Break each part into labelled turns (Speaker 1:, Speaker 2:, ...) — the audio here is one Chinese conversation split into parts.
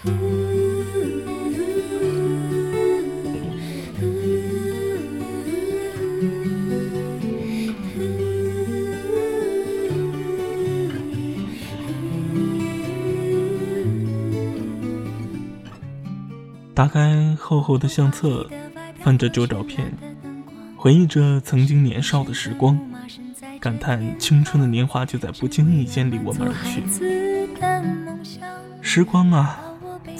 Speaker 1: 打开厚厚的相册，翻着旧照片，回忆着曾经年少的时光，感叹青春的年华就在不经意间离我们而去。时光啊，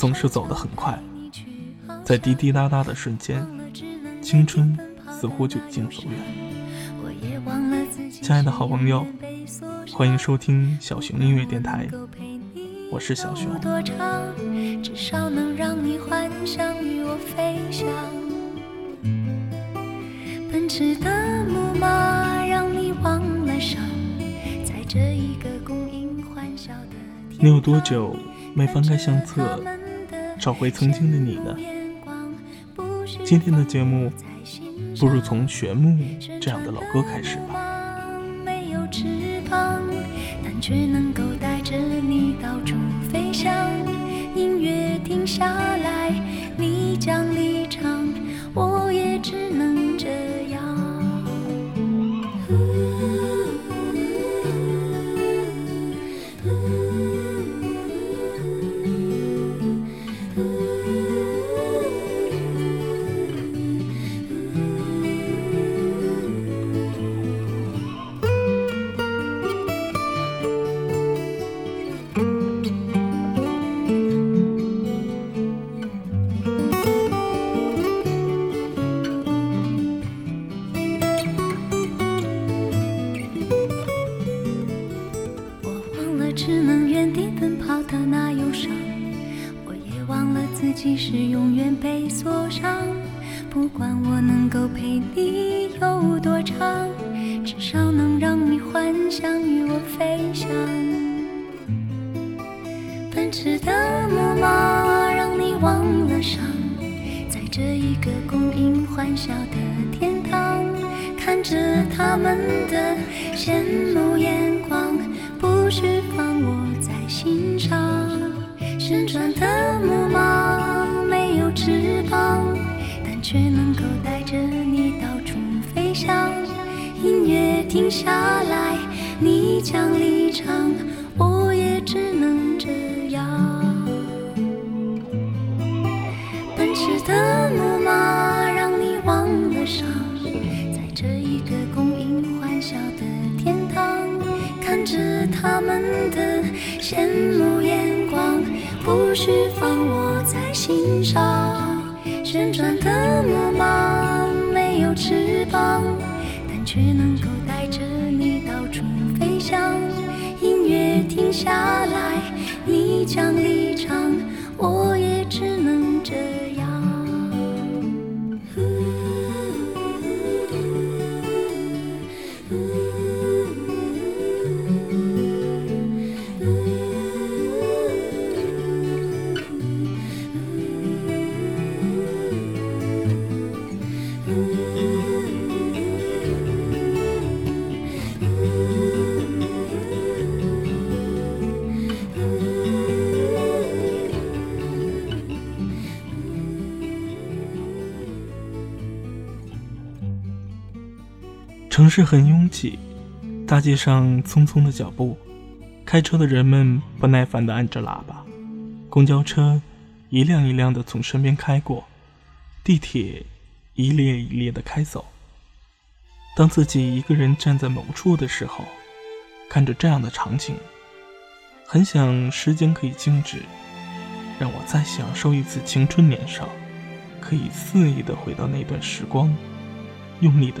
Speaker 1: 总是走得很快，在滴滴答答的瞬间，青春似乎就已经走远。亲爱的好朋友，欢迎收听小熊音乐电台。我是小熊。至少能让你幻想与我飞翔。奔驰的木马让你忘了伤，在这一个供应欢笑的你有多久没翻开相册，找回曾经的你呢？今天的节目，不如从《玄木》这样的老歌开始吧。没有翅膀，但却能够带着你到处飞翔。音乐停下来，你将离场，我也只能忧伤，我也忘了自己是永远被锁上。不管我能够陪你有多长，至少能让你幻想与我飞翔。奔驰的木马让你忘了伤，在这一个供应欢笑的天堂，看着他们的羡慕眼光，不许放我。停下来，你将离场，我也只能这样。奔驰的木马。让你忘了伤在这一个供应欢笑的天堂，看着他们的羡慕眼光，不需放我在心上。旋转的木下来，你将离场，我也只能城市很拥挤，大街上匆匆的脚步，开车的人们不耐烦地按着喇叭，公交车一辆一辆地从身边开过，地铁一列一列地开走。当自己一个人站在某处的时候，看着这样的场景，很想时间可以静止，让我再享受一次青春年少，可以肆意地回到那段时光，用力的。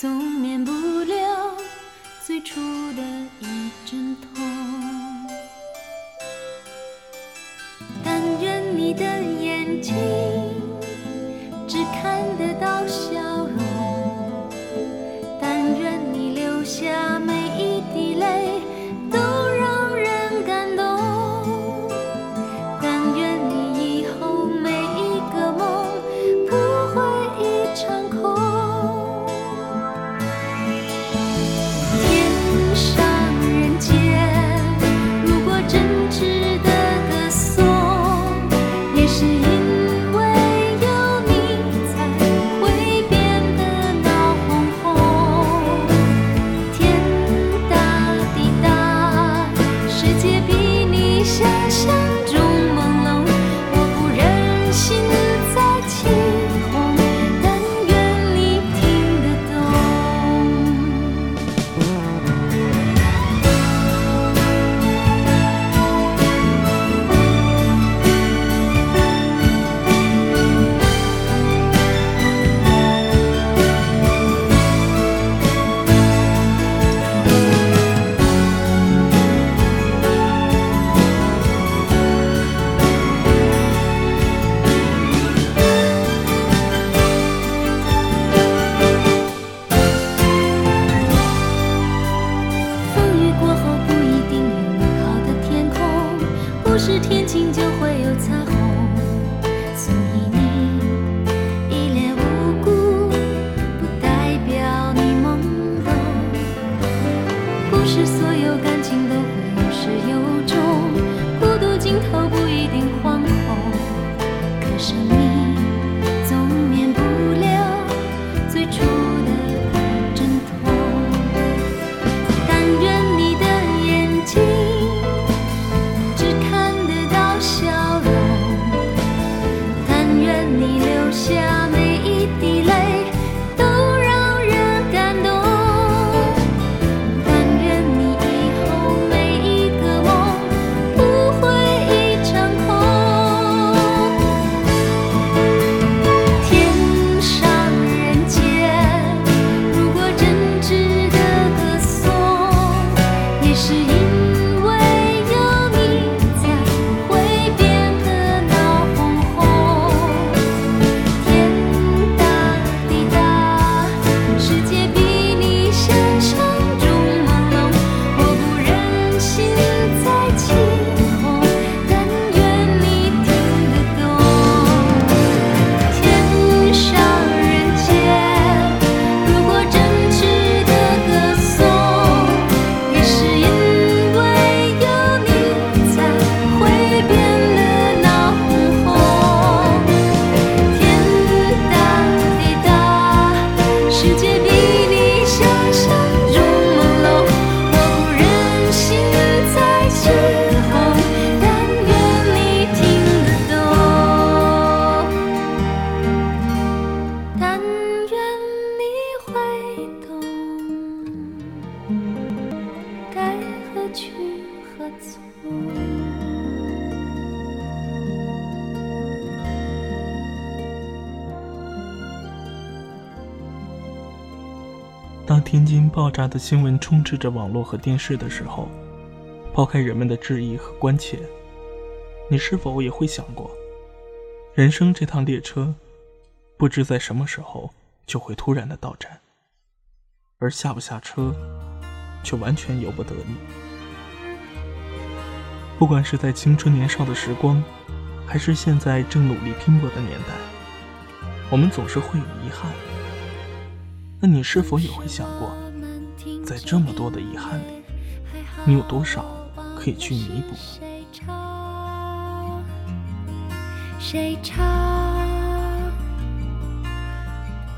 Speaker 2: 总免不了最初的一阵痛。但
Speaker 1: 愿你的眼睛只看得到笑 Bye. 都不一定慌是爆炸的新闻充斥着网络和电视的时候，抛开人们的质疑和关切，你是否也会想过，人生这趟列车，不知在什么时候就会突然的到站，而下不下车，却完全由不得你。不管是在青春年少的时光，还是现在正努力拼搏的年代，我们总是会有遗憾。那你是否也会想过，在这么多的遗憾里，你有多少可以去弥补？
Speaker 3: 谁唱？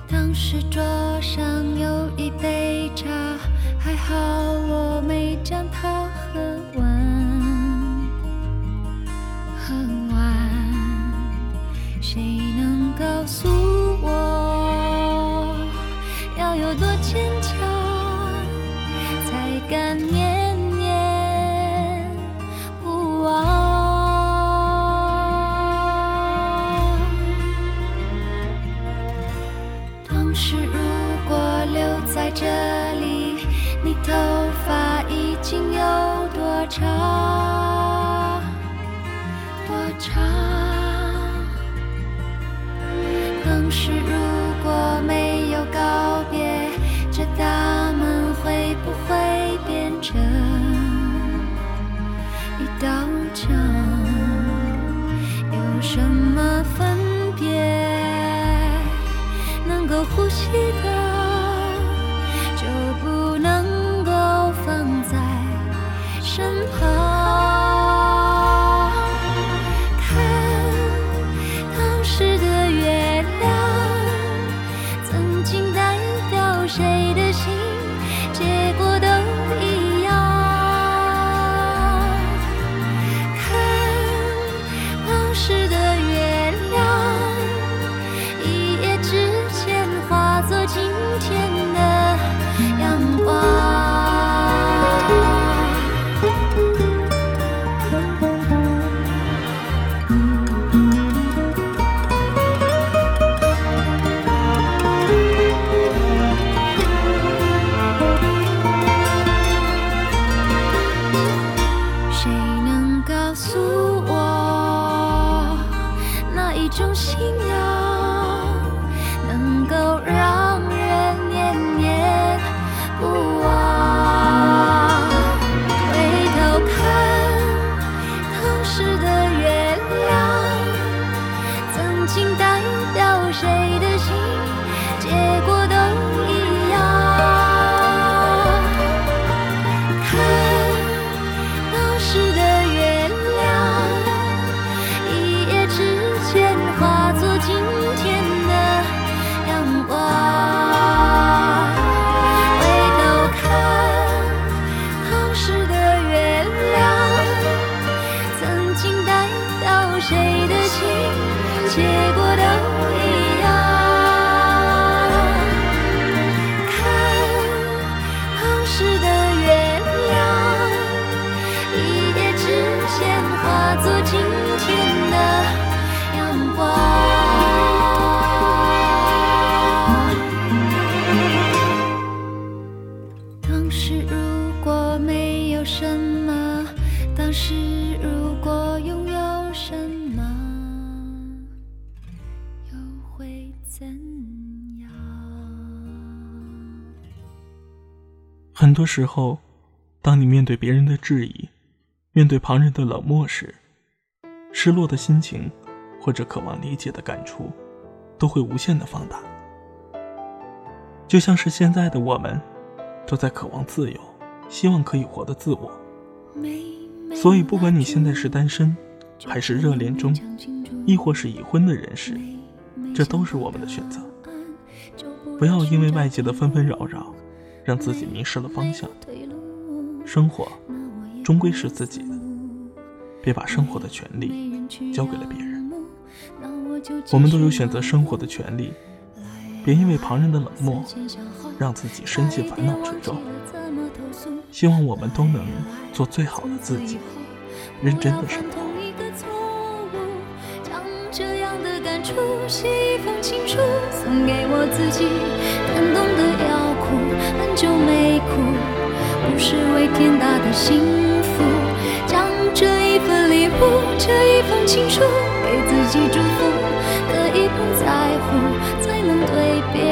Speaker 3: 当时桌上有一杯茶，还好我没将它喝完。
Speaker 4: 很多时候，当你面对别人的质疑，面对旁人的冷漠时，失落的心情，或者渴望理解的感触，都会无限的放大。就像是现在的我们，都在渴望自由，希望可以活得自我。所以，不管你现在是单身，还是热恋中，亦或是已婚的人士，这都是我们的选择。不要因为外界的纷纷扰扰。让自己迷失了方向。生活终归是自己的，别把生活的权利交给了别人。我们都有选择生活的权利，别因为旁人的冷漠，让自己深陷烦恼之中。希望我们都能做最好的自己，认真的生活。
Speaker 1: 出，写一封情书送给我自己，感动得要哭很久没哭，不是为天大的幸福，将这一份礼物，这一封情书，给自己祝福，可以不在乎，才能对别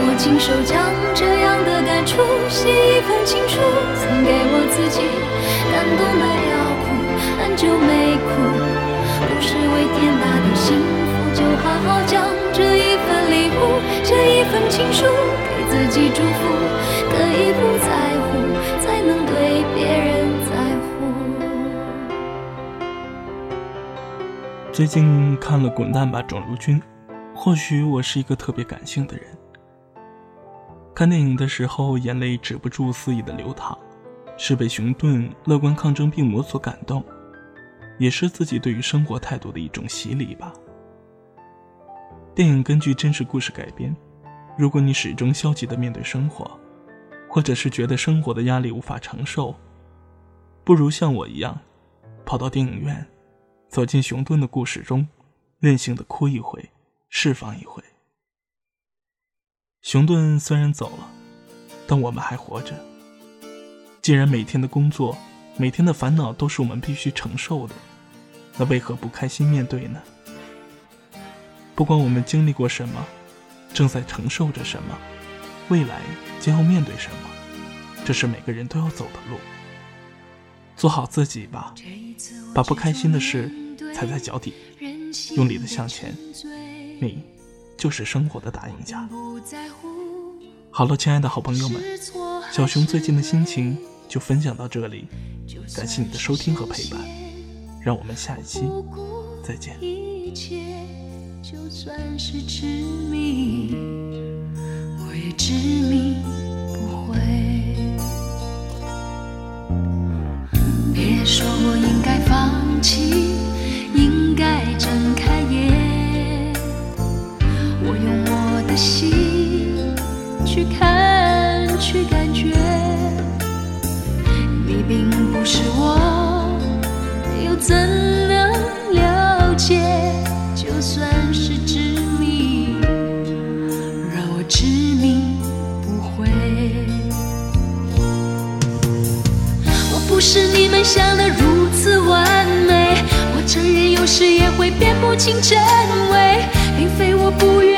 Speaker 1: 我亲手将这样的感触写一封情书，送给我自己，感动的要哭，很久没哭，不是为天大的幸福，就好好将这一份礼物，这一份情书，给自己祝福，可以不在乎，才能对别人在乎。
Speaker 4: 最近看了《滚蛋吧，肿瘤君》，或许我是一个特别感性的人。看电影的时候，眼泪止不住肆意的流淌，是被熊顿乐观抗争病魔所感动，也是自己对于生活态度的一种洗礼吧。电影根据真实故事改编，如果你始终消极的面对生活，或者是觉得生活的压力无法承受，不如像我一样，跑到电影院，走进熊顿的故事中，任性的哭一回，释放一回。熊顿虽然走了，但我们还活着。既然每天的工作、每天的烦恼都是我们必须承受的，那为何不开心面对呢？不管我们经历过什么，正在承受着什么，未来将要面对什么，这是每个人都要走的路。做好自己吧，把不开心的事踩在脚底，用力的向前。你。就是生活的打赢家。好了，亲爱的好朋友们，小熊最近的心情就分享到这里，感谢你的收听和陪伴，让我们下一期再见。
Speaker 1: 别说我应该放弃，应该睁开眼。心去看，去感觉，你并不是我，又怎能了解？就算是执迷，让我执迷不悔。我不是你们想的如此完美，我承认有时也会辨不清真伪，并非我不愿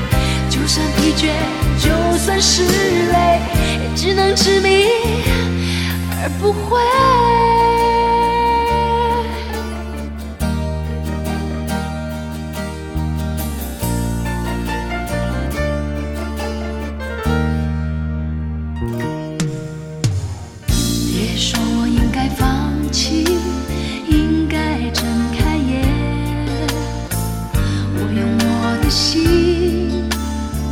Speaker 1: 就算疲倦，就算是累，也只能执迷而不悔。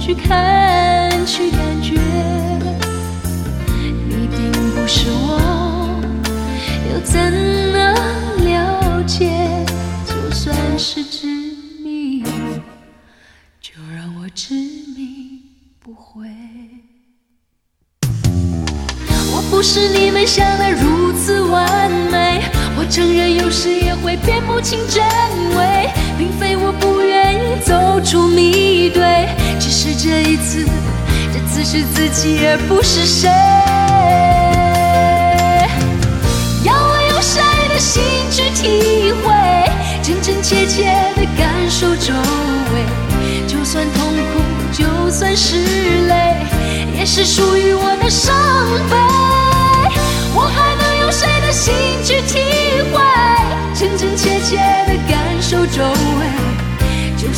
Speaker 1: 去看，去感觉，你并不是我，又怎能了解？就算是执迷，就让我执迷不悔。我不是你们想的如此完美，我承认有时也会辨不清真伪。并非我不愿意走出迷堆，只是这一次，这次是自己而不是谁。要我用谁的心去体会，真真切切的感受周围，就算痛苦，就算是泪，也是属于我的伤悲。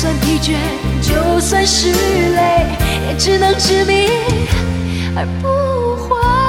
Speaker 1: 就算疲倦，就算是累，也只能执迷而不悔。